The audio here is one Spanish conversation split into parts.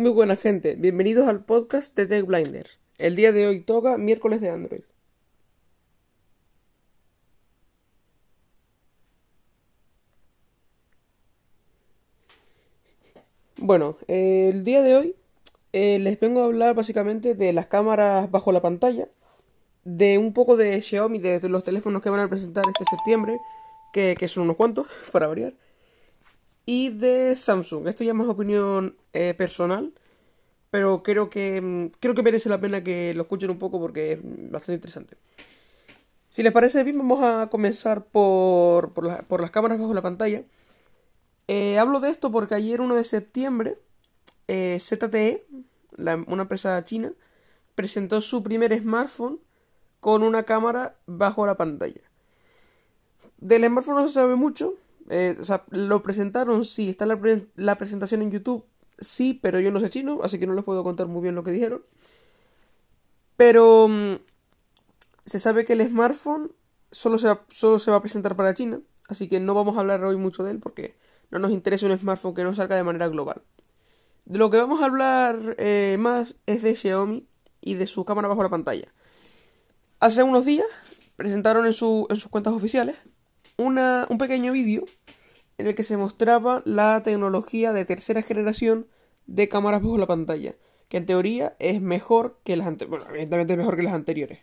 Muy buena gente, bienvenidos al podcast de Tech Blinders. El día de hoy toca miércoles de Android. Bueno, el día de hoy eh, les vengo a hablar básicamente de las cámaras bajo la pantalla, de un poco de Xiaomi, de los teléfonos que van a presentar este septiembre, que, son unos cuantos, para variar, y de Samsung. Esto ya es más opinión eh, personal, pero creo que, mm, creo que merece la pena que lo escuchen un poco porque es bastante interesante. Si les parece bien, vamos a comenzar por, por las cámaras bajo la pantalla. Eh, hablo de esto porque ayer 1 de septiembre eh, ZTE, una empresa china, presentó su primer smartphone con una cámara bajo la pantalla. Del smartphone no se sabe mucho. Lo presentaron, sí, está la, la, presentación en YouTube, sí, pero yo no sé chino, así que no les puedo contar muy bien lo que dijeron. Pero mm, se sabe que el smartphone solo se, solo se va a presentar para China, así que no vamos a hablar hoy mucho de él porque no nos interesa un smartphone que no salga de manera global. De lo que vamos a hablar eh, más es de Xiaomi y de su cámara bajo la pantalla. Hace unos días presentaron en, sus cuentas oficiales un pequeño vídeo en el que se mostraba la tecnología de tercera generación de cámaras bajo la pantalla, que en teoría es mejor que las anteriores. Bueno, evidentemente es mejor que las anteriores.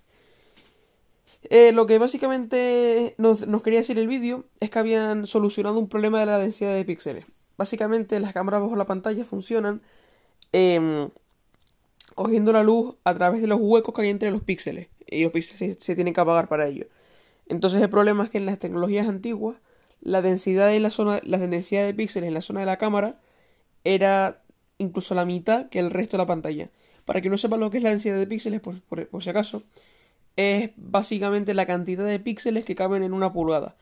Eh, lo que básicamente nos, quería decir el vídeo es que habían solucionado un problema de la densidad de píxeles. Básicamente las cámaras bajo la pantalla funcionan em, cogiendo la luz a través de los huecos que hay entre los píxeles. Y los píxeles se, tienen que apagar para ello. Entonces el problema es que en las tecnologías antiguas la densidad en la zona, la densidad de píxeles en la zona de la cámara era incluso la mitad que el resto de la pantalla. Para que no sepan lo que es la densidad de píxeles, por si acaso, es básicamente la cantidad de píxeles que caben en una pulgada.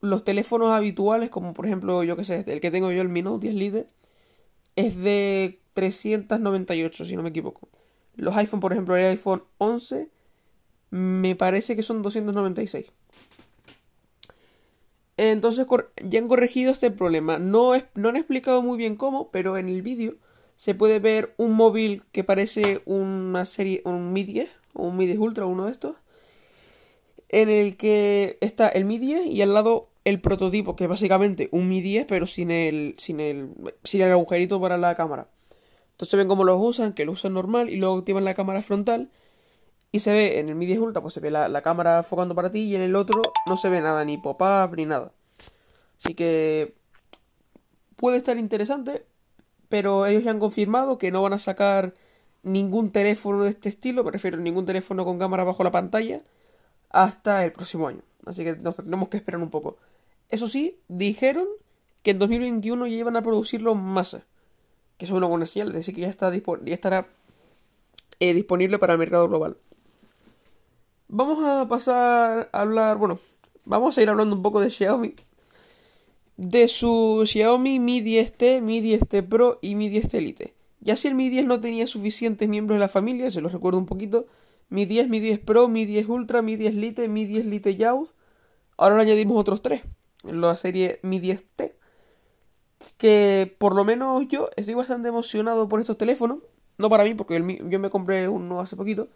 Los teléfonos habituales, como por ejemplo, yo que sé, el que tengo yo, el Mi Note 10 Lite, es de 398, si no me equivoco. Los iPhone, por ejemplo, el iPhone 11, me parece que son 296. Entonces ya han corregido este problema. No, no han explicado muy bien cómo, pero en el vídeo se puede ver un móvil que parece una serie, un Mi 10, un Mi 10 Ultra, uno de estos, en el que está el Mi 10 y al lado el prototipo, que es básicamente un Mi 10, pero sin el, sin el, sin el agujerito para la cámara. Entonces ven cómo los usan, que lo usan normal y luego activan la cámara frontal. Y se ve en el Mi 10 Ultra, pues se ve la, cámara enfocando para ti y en el otro no se ve nada, ni pop-up ni nada. Así que puede estar interesante, pero ellos ya han confirmado que no van a sacar ningún teléfono de este estilo, me refiero a ningún teléfono con cámara bajo la pantalla, hasta el próximo año. Así que nos tenemos que esperar un poco. Eso sí, dijeron que en 2021 ya iban a producirlo en masa. Que eso es una buena señal, es decir, que ya, está ya estará eh, disponible para el mercado global. Vamos a pasar a hablar, bueno, vamos a ir hablando un poco de Xiaomi. De su Xiaomi Mi 10T, Mi 10T Pro y Mi 10T Elite. Ya si el Mi 10 no tenía suficientes miembros de la familia, se los recuerdo un poquito, Mi 10, Mi 10 Pro, Mi 10 Ultra, Mi 10 Lite, Mi 10 Lite Youth, ahora le añadimos otros tres en la serie Mi 10T, que por lo menos yo estoy bastante emocionado por estos teléfonos, no para mí, porque yo me compré uno hace poquito,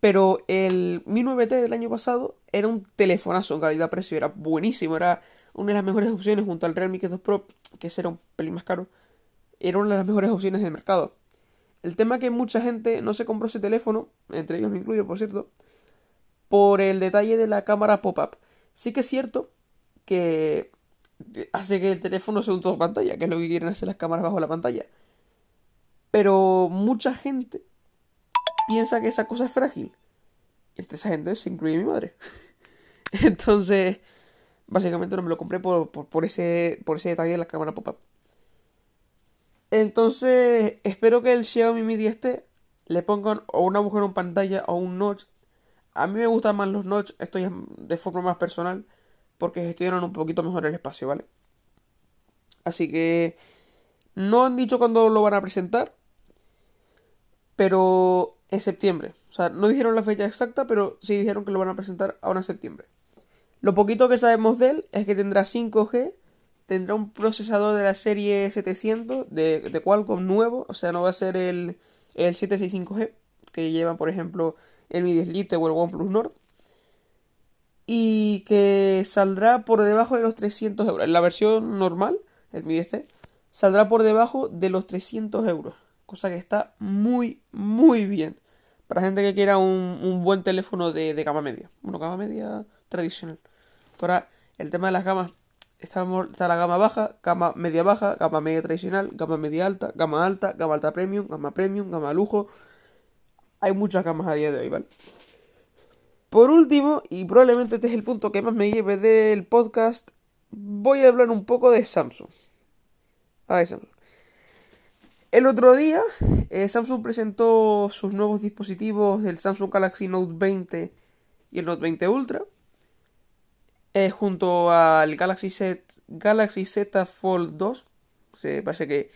pero el Mi 9T del año pasado era un telefonazo en calidad-precio, era buenísimo, era una de las mejores opciones junto al Realme K2 Pro, que era un pelín más caro era una de las mejores opciones del mercado. El tema es que mucha gente no se compró ese teléfono, entre ellos me incluyo, por cierto, por el detalle de la cámara pop-up. Sí que es cierto que hace que el teléfono sea un todo pantalla, que es lo que quieren hacer las cámaras bajo la pantalla. Pero mucha gente piensa que esa cosa es frágil. Entre esa gente se incluye mi madre. Entonces, básicamente no me lo compré por, por, ese, por ese detalle de la cámara pop-up. Entonces, espero que el Xiaomi Mi 10T le pongan o un agujero en pantalla o un notch. A mí me gustan más los notch, esto de forma más personal, porque gestionan un poquito mejor el espacio, ¿vale? Así que no han dicho cuándo lo van a presentar, pero en septiembre. O sea, no dijeron la fecha exacta, pero sí dijeron que lo van a presentar ahora en septiembre. Lo poquito que sabemos de él es que tendrá 5G tendrá un procesador de la serie 700 de, de Qualcomm nuevo, o sea, no va a ser el, el 765G que lleva, por ejemplo, el Mi 10 Lite o el OnePlus Nord. Y que saldrá por debajo de los 300 euros. En la versión normal, el Mi 10 saldrá por debajo de los 300 euros. Cosa que está muy, muy bien. Para gente que quiera un, un buen teléfono de, de, gama media. Bueno, gama media tradicional. Ahora, el tema de las gamas. Está, está la gama baja, gama media baja, gama media tradicional, gama media alta, gama alta, gama alta premium, gama premium, gama lujo. Hay muchas gamas a día de hoy, ¿vale? Por último, y probablemente este es el punto que más me lleve del podcast, voy a hablar un poco de Samsung. A ver, Samsung. El otro día, eh, Samsung presentó sus nuevos dispositivos del Samsung Galaxy Note 20 y el Note 20 Ultra. Eh, junto al Galaxy Z, Galaxy Z Fold 2. Se parece que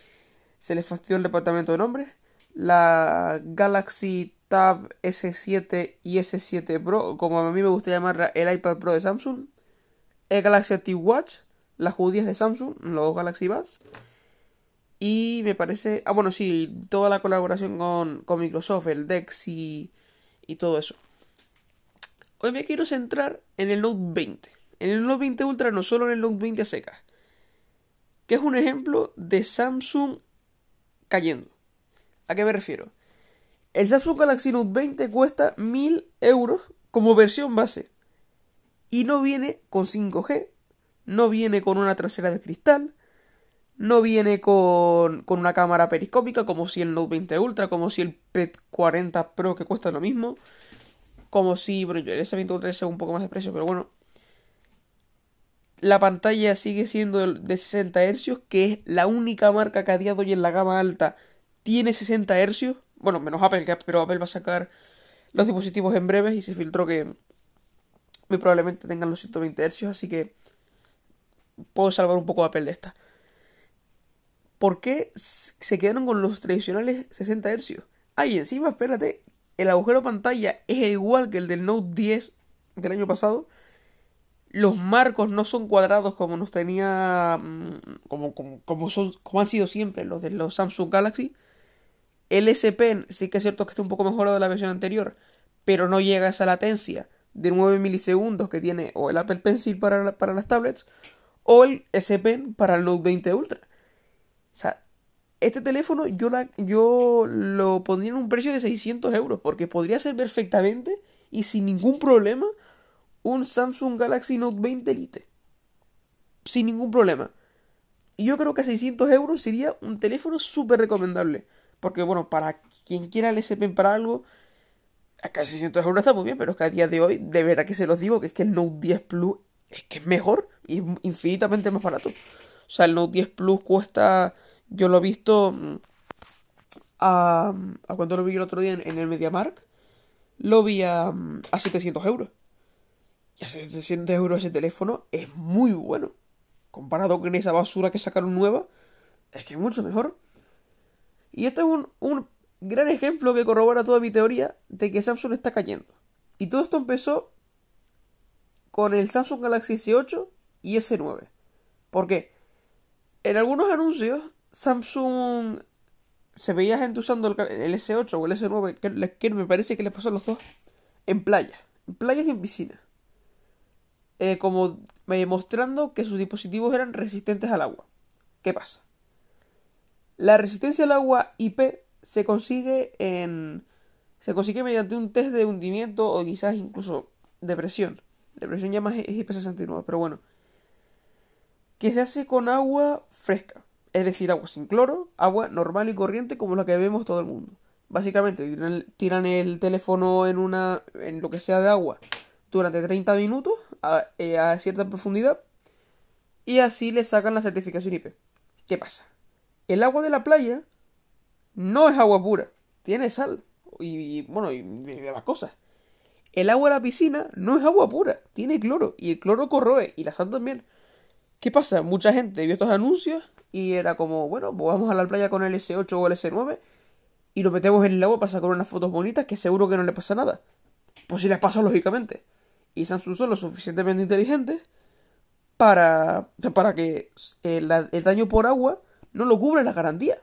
se les fastidió el departamento de nombres. La Galaxy Tab S7 y S7 Pro, como a mí me gusta llamar el iPad Pro de Samsung. El Galaxy Active Watch, las judías de Samsung, los Galaxy Buds y me parece. Ah, bueno, sí, toda la colaboración con, con Microsoft, el DeX y, y todo eso. Hoy me quiero centrar en el Note 20. En el Note 20 Ultra, no solo en el Note 20 a secas. Que es un ejemplo de Samsung cayendo. ¿A qué me refiero? El Samsung Galaxy Note 20 cuesta 1000 euros como versión base. Y no viene con 5G. No viene con una trasera de cristal no viene con, con, una cámara periscópica como si el Note 20 Ultra, como si el PET 40 Pro que cuesta lo mismo, como si, bueno, el S20 Ultra es un poco más de precio, pero bueno. La pantalla sigue siendo de 60 Hz, que es la única marca que a día de hoy en la gama alta tiene 60 Hz. Bueno, menos Apple, pero Apple va a sacar los dispositivos en breves y se filtró que muy probablemente tengan los 120 Hz, así que puedo salvar un poco a Apple de esta. ¿Por qué se quedaron con los tradicionales 60 Hz? Ah, y encima, espérate, el agujero pantalla es igual que el del Note 10 del año pasado. Los marcos no son cuadrados como nos tenía. Mm, como, como, son, como han sido siempre los de los Samsung Galaxy. El S Pen sí que es cierto que está un poco mejorado de la versión anterior, pero no llega a esa latencia de 9 milisegundos que tiene o el Apple Pencil para, para las tablets o el S Pen para el Note 20 Ultra. O sea, este teléfono yo, la, yo lo pondría en un precio de 600 euros porque podría ser perfectamente y sin ningún problema un Samsung Galaxy Note 20 Lite. Sin ningún problema. Y yo creo que a 600 euros sería un teléfono súper recomendable. Porque bueno, para quien quiera el S Pen para algo, acá 600 euros está muy bien, pero es que a día de hoy, de verdad que se los digo, que es que el Note 10 Plus es que es mejor y infinitamente más barato. O sea, el Note 10 Plus cuesta, yo lo he visto mm, a... ¿A cuánto lo vi el otro día en, el MediaMark? Lo vi a, mm, a 700 euros. Y a 700 euros ese teléfono es muy bueno. Comparado con esa basura que sacaron nueva, es que es mucho mejor. Y este es un, un gran ejemplo que corrobora toda mi teoría de que Samsung está cayendo. Y todo esto empezó con el Samsung Galaxy S8 y S9. ¿Por qué? En algunos anuncios, Samsung se veía gente usando el, S8 o el S9, que, me parece que les pasó a los dos, en playa, en playas y en piscina. Eh, como mostrando que sus dispositivos eran resistentes al agua. ¿Qué pasa? La resistencia al agua IP se consigue en. se consigue mediante un test de hundimiento o quizás incluso de presión. De presión ya más es IP69, pero bueno que se hace con agua fresca, es decir, agua sin cloro, agua normal y corriente como la que bebemos todo el mundo. Básicamente tiran el, teléfono en una en lo que sea de agua durante 30 minutos a, eh, a cierta profundidad y así le sacan la certificación IP. ¿Qué pasa? El agua de la playa no es agua pura, tiene sal y, bueno, y demás cosas. El agua de la piscina no es agua pura, tiene cloro y el cloro corroe y la sal también. ¿Qué pasa? Mucha gente vio estos anuncios y era como, bueno, pues vamos a la playa con el S8 o el S9 y lo metemos en el agua para sacar unas fotos bonitas que seguro que no le pasa nada. Pues si les pasa, lógicamente. Y Samsung son lo suficientemente inteligentes para, para que el, el, daño por agua no lo cubre la garantía.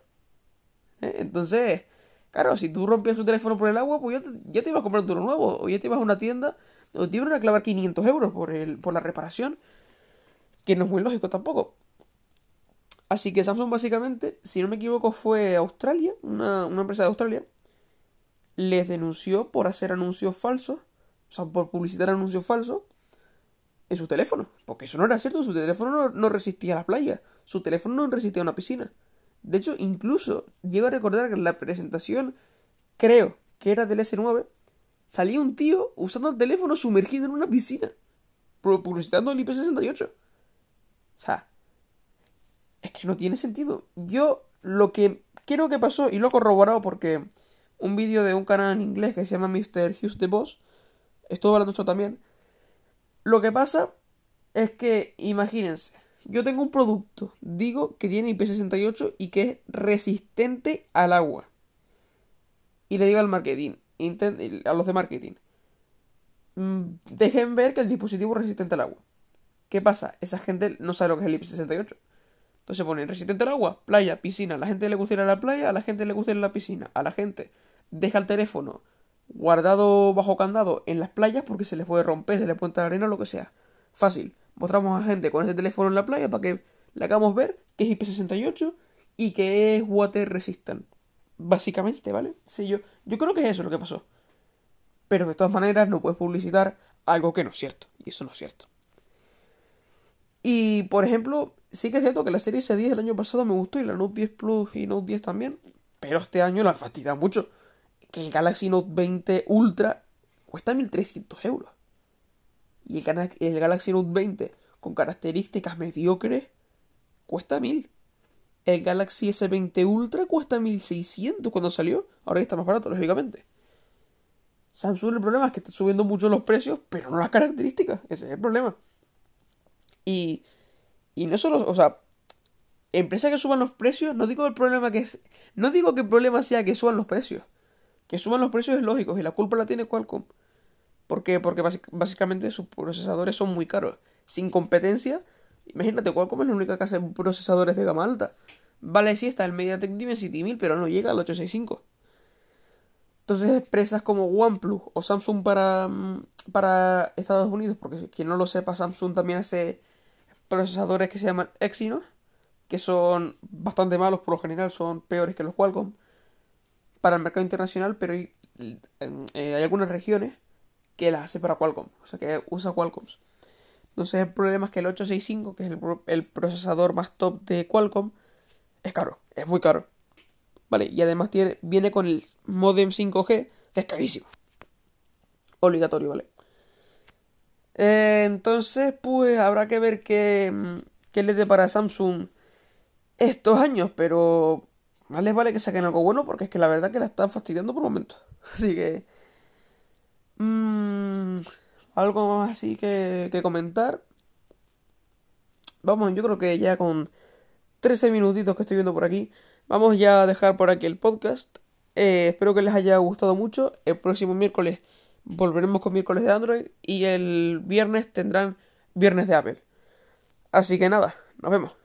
¿Eh? Entonces, claro, si tú rompías tu teléfono por el agua, pues ya te, ya te ibas a comprar uno nuevo. O ya te ibas a una tienda o te iban a clavar 500 euros por, el, por la reparación. Que no es muy lógico tampoco. Así que Samsung básicamente, si no me equivoco, fue Australia, una, empresa de Australia, les denunció por hacer anuncios falsos, o sea, por publicitar anuncios falsos en su teléfono. Porque eso no era cierto, su teléfono no, resistía a la playa, su teléfono no resistía a una piscina. De hecho, incluso llego a recordar que en la presentación, creo que era del S9, salía un tío usando el teléfono sumergido en una piscina, publicitando el IP68. O sea, es que no tiene sentido. Yo lo que creo que pasó, y lo he corroborado porque un vídeo de un canal en inglés que se llama Mr. Hughes the Boss, estuvo hablando esto también, lo que pasa es que, imagínense, yo tengo un producto, digo que tiene IP68 y que es resistente al agua. Y le digo al marketing, a los de marketing, mm, dejen ver que el dispositivo es resistente al agua. ¿Qué pasa? Esa gente no sabe lo que es el IP68. Entonces ponen resistente al agua, playa, piscina. A la gente le gusta ir a la playa, a la gente le gusta ir a la piscina. A la gente deja el teléfono guardado bajo candado en las playas porque se les puede romper, se les puede entrar arena o lo que sea. Fácil. Mostramos a gente con ese teléfono en la playa para que le hagamos ver que es IP68 y que es water resistant. Básicamente, ¿vale? Sí, yo, yo creo que es eso lo que pasó. Pero de todas maneras no puedes publicitar algo que no es cierto. Y eso no es cierto. Y por ejemplo, sí que es cierto que la serie S10 del año pasado me gustó y la Note 10 Plus y Note 10 también. Pero este año la fastidia mucho que el Galaxy Note 20 Ultra cuesta 1300 euros. Y el, Galaxy Note 20 con características mediocres cuesta 1000. El Galaxy S20 Ultra cuesta 1600 cuando salió. Ahora está más barato, lógicamente. Samsung el problema es que está subiendo mucho los precios, pero no las características. Ese es el problema. Y, y no solo, o sea, empresas que suban los precios, no digo el problema que es, no digo que el problema sea que suban los precios. Que suban los precios es lógico y la culpa la tiene Qualcomm. ¿Por qué? Porque básicamente sus procesadores son muy caros. Sin competencia, imagínate, Qualcomm es la única que hace procesadores de gama alta. Vale, sí está el MediaTek Dimensity 1000, pero no llega al 865. Entonces, empresas como OnePlus o Samsung para, mm, para Estados Unidos, porque quien no lo sepa, Samsung también hace procesadores que se llaman Exynos, que son bastante malos por lo general, son peores que los Qualcomm para el mercado internacional, pero hay, eh, algunas regiones que las hace para Qualcomm, o sea que usa Qualcomms. Entonces el problema es que el 865, que es el, procesador más top de Qualcomm, es caro, es muy caro. Vale, y además tiene, viene con el modem 5G, que es carísimo. Obligatorio, ¿vale? Eh, entonces, pues habrá que ver qué, qué le depara Samsung estos años, pero más les vale que saquen algo bueno porque es que la verdad que la están fastidiando por momentos. Así que... Mmm, algo más así que, que comentar. Vamos, yo creo que ya con 13 minutitos que estoy viendo por aquí, vamos ya a dejar por aquí el podcast. Eh, espero que les haya gustado mucho. El próximo miércoles volveremos con miércoles de Android y el viernes tendrán viernes de Apple. Así que nada, nos vemos.